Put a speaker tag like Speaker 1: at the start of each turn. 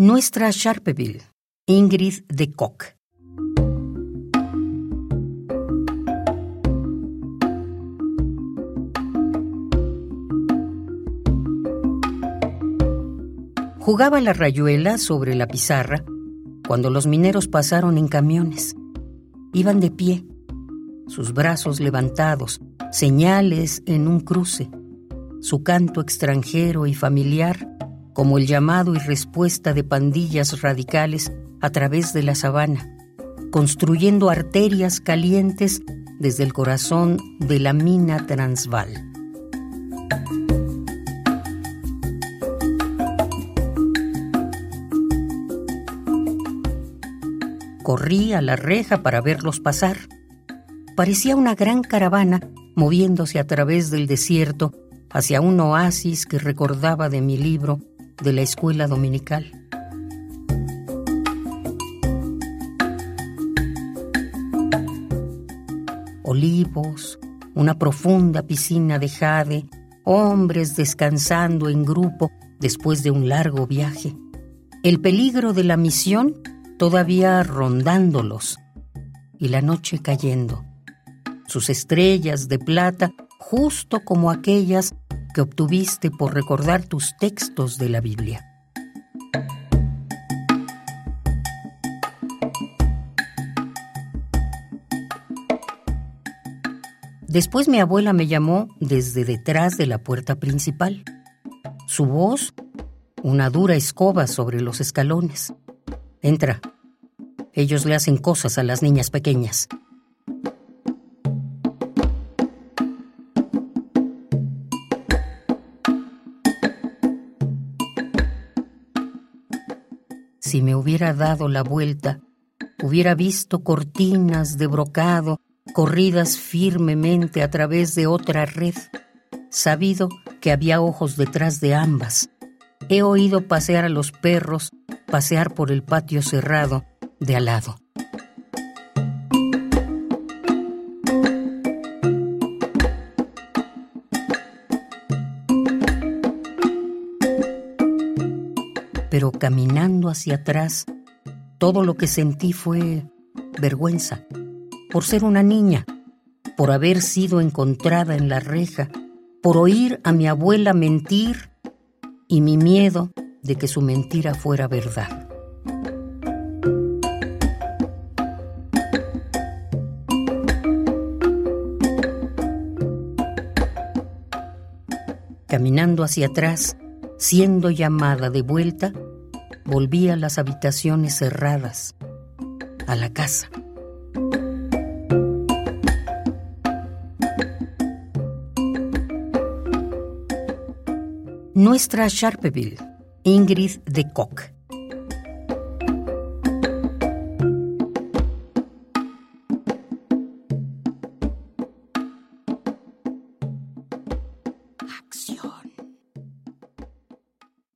Speaker 1: Nuestra Sharpeville, Ingrid de Kock. Jugaba la rayuela sobre la pizarra cuando los mineros pasaron en camiones. Iban de pie, sus brazos levantados, señales en un cruce, su canto extranjero y familiar como el llamado y respuesta de pandillas radicales a través de la sabana, construyendo arterias calientes desde el corazón de la mina Transvaal. Corrí a la reja para verlos pasar. Parecía una gran caravana moviéndose a través del desierto hacia un oasis que recordaba de mi libro de la escuela dominical. Olivos, una profunda piscina de jade, hombres descansando en grupo después de un largo viaje. El peligro de la misión todavía rondándolos y la noche cayendo. Sus estrellas de plata justo como aquellas obtuviste por recordar tus textos de la Biblia. Después mi abuela me llamó desde detrás de la puerta principal. Su voz, una dura escoba sobre los escalones. Entra. Ellos le hacen cosas a las niñas pequeñas. Si me hubiera dado la vuelta, hubiera visto cortinas de brocado corridas firmemente a través de otra red, sabido que había ojos detrás de ambas. He oído pasear a los perros, pasear por el patio cerrado de al lado. Pero caminando hacia atrás, todo lo que sentí fue vergüenza, por ser una niña, por haber sido encontrada en la reja, por oír a mi abuela mentir y mi miedo de que su mentira fuera verdad. Caminando hacia atrás, Siendo llamada de vuelta, volví a las habitaciones cerradas, a la casa. Nuestra Sharpeville, Ingrid de Koch.